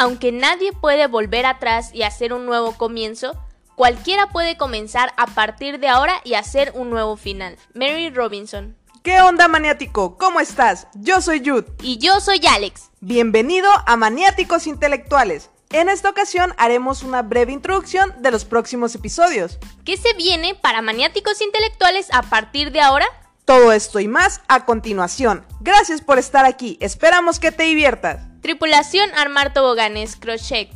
Aunque nadie puede volver atrás y hacer un nuevo comienzo, cualquiera puede comenzar a partir de ahora y hacer un nuevo final. Mary Robinson. ¿Qué onda, maniático? ¿Cómo estás? Yo soy Jude. Y yo soy Alex. Bienvenido a Maniáticos Intelectuales. En esta ocasión haremos una breve introducción de los próximos episodios. ¿Qué se viene para maniáticos intelectuales a partir de ahora? Todo esto y más a continuación. Gracias por estar aquí. Esperamos que te diviertas. Tripulación Armar Toboganes, Crochet.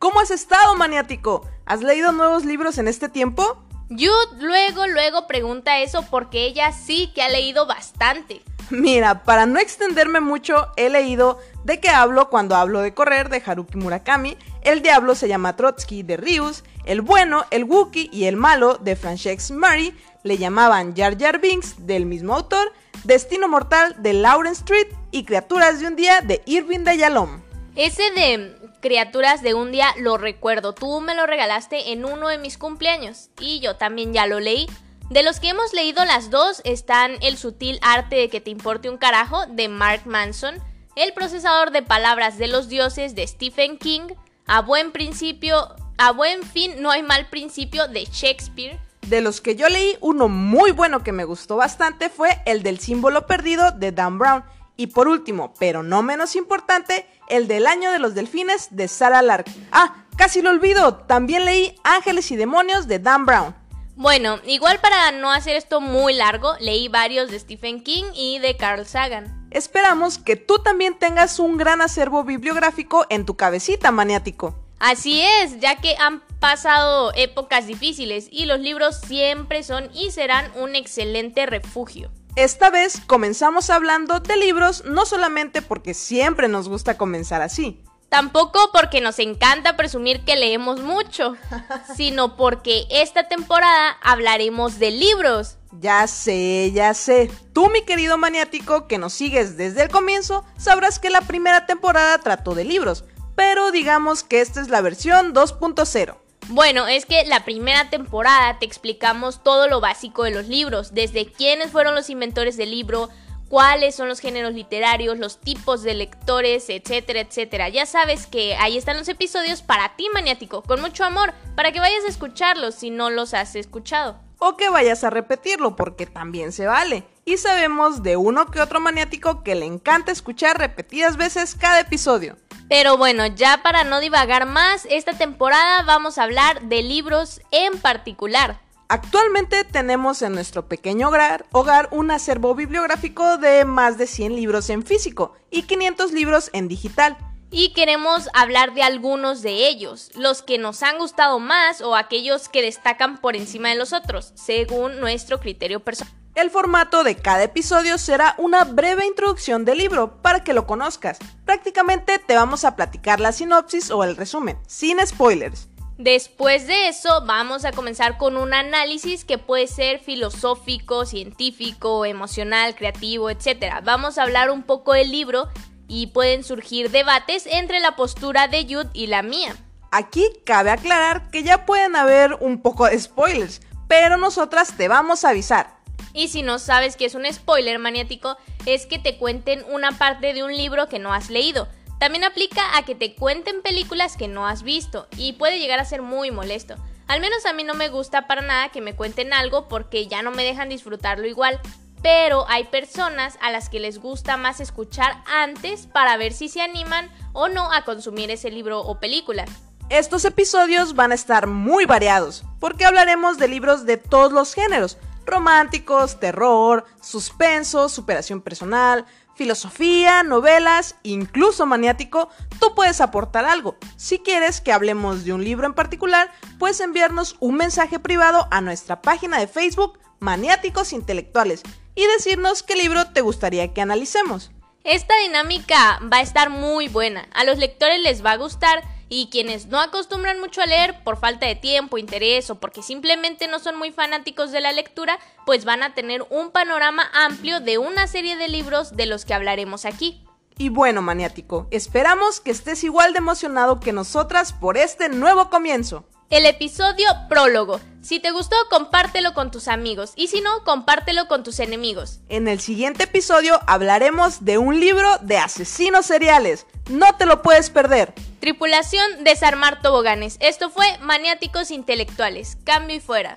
¿Cómo has estado, maniático? ¿Has leído nuevos libros en este tiempo? Jude luego, luego pregunta eso porque ella sí que ha leído bastante. Mira, para no extenderme mucho, he leído De qué hablo cuando hablo de correr de Haruki Murakami, El diablo se llama Trotsky de Rius, El bueno, el Wookiee y el malo de Francesca Murray, le llamaban Jar Jar Binks del mismo autor, Destino Mortal de Lauren Street y Criaturas de un día de Irving de Yalom. Ese de Criaturas de un día lo recuerdo, tú me lo regalaste en uno de mis cumpleaños y yo también ya lo leí. De los que hemos leído las dos están El sutil arte de que te importe un carajo de Mark Manson, El procesador de palabras de los dioses de Stephen King, A buen principio, a buen fin no hay mal principio de Shakespeare. De los que yo leí, uno muy bueno que me gustó bastante fue el del símbolo perdido de Dan Brown. Y por último, pero no menos importante, el del año de los delfines de Sarah Lark. Ah, casi lo olvido, también leí Ángeles y Demonios de Dan Brown. Bueno, igual para no hacer esto muy largo, leí varios de Stephen King y de Carl Sagan. Esperamos que tú también tengas un gran acervo bibliográfico en tu cabecita, maniático. Así es, ya que han pasado épocas difíciles y los libros siempre son y serán un excelente refugio. Esta vez comenzamos hablando de libros no solamente porque siempre nos gusta comenzar así, Tampoco porque nos encanta presumir que leemos mucho, sino porque esta temporada hablaremos de libros. Ya sé, ya sé. Tú, mi querido maniático, que nos sigues desde el comienzo, sabrás que la primera temporada trató de libros, pero digamos que esta es la versión 2.0. Bueno, es que la primera temporada te explicamos todo lo básico de los libros, desde quiénes fueron los inventores del libro, cuáles son los géneros literarios, los tipos de lectores, etcétera, etcétera. Ya sabes que ahí están los episodios para ti, maniático, con mucho amor, para que vayas a escucharlos si no los has escuchado. O que vayas a repetirlo, porque también se vale. Y sabemos de uno que otro maniático que le encanta escuchar repetidas veces cada episodio. Pero bueno, ya para no divagar más, esta temporada vamos a hablar de libros en particular. Actualmente tenemos en nuestro pequeño hogar, un acervo bibliográfico de más de 100 libros en físico y 500 libros en digital. Y queremos hablar de algunos de ellos, los que nos han gustado más o aquellos que destacan por encima de los otros, según nuestro criterio personal. El formato de cada episodio será una breve introducción del libro para que lo conozcas. Prácticamente te vamos a platicar la sinopsis o el resumen, sin spoilers. Después de eso vamos a comenzar con un análisis que puede ser filosófico, científico, emocional, creativo, etc. Vamos a hablar un poco del libro y pueden surgir debates entre la postura de Jude y la mía. Aquí cabe aclarar que ya pueden haber un poco de spoilers, pero nosotras te vamos a avisar. Y si no sabes qué es un spoiler maniático, es que te cuenten una parte de un libro que no has leído. También aplica a que te cuenten películas que no has visto y puede llegar a ser muy molesto. Al menos a mí no me gusta para nada que me cuenten algo porque ya no me dejan disfrutarlo igual. Pero hay personas a las que les gusta más escuchar antes para ver si se animan o no a consumir ese libro o película. Estos episodios van a estar muy variados, porque hablaremos de libros de todos los géneros, románticos, terror, suspenso, superación personal, filosofía, novelas, incluso maniático, tú puedes aportar algo. Si quieres que hablemos de un libro en particular, puedes enviarnos un mensaje privado a nuestra página de Facebook Maniáticos Intelectuales y decirnos qué libro te gustaría que analicemos. Esta dinámica va a estar muy buena, a los lectores les va a gustar y quienes no acostumbran mucho a leer por falta de tiempo, interés o porque simplemente no son muy fanáticos de la lectura, pues van a tener un panorama amplio de una serie de libros de los que hablaremos aquí. Y bueno, maniático, esperamos que estés igual de emocionado que nosotras por este nuevo comienzo. El episodio prólogo. Si te gustó, compártelo con tus amigos y si no, compártelo con tus enemigos. En el siguiente episodio hablaremos de un libro de asesinos seriales. No te lo puedes perder. Tripulación Desarmar Toboganes. Esto fue Maniáticos Intelectuales. Cambio y fuera.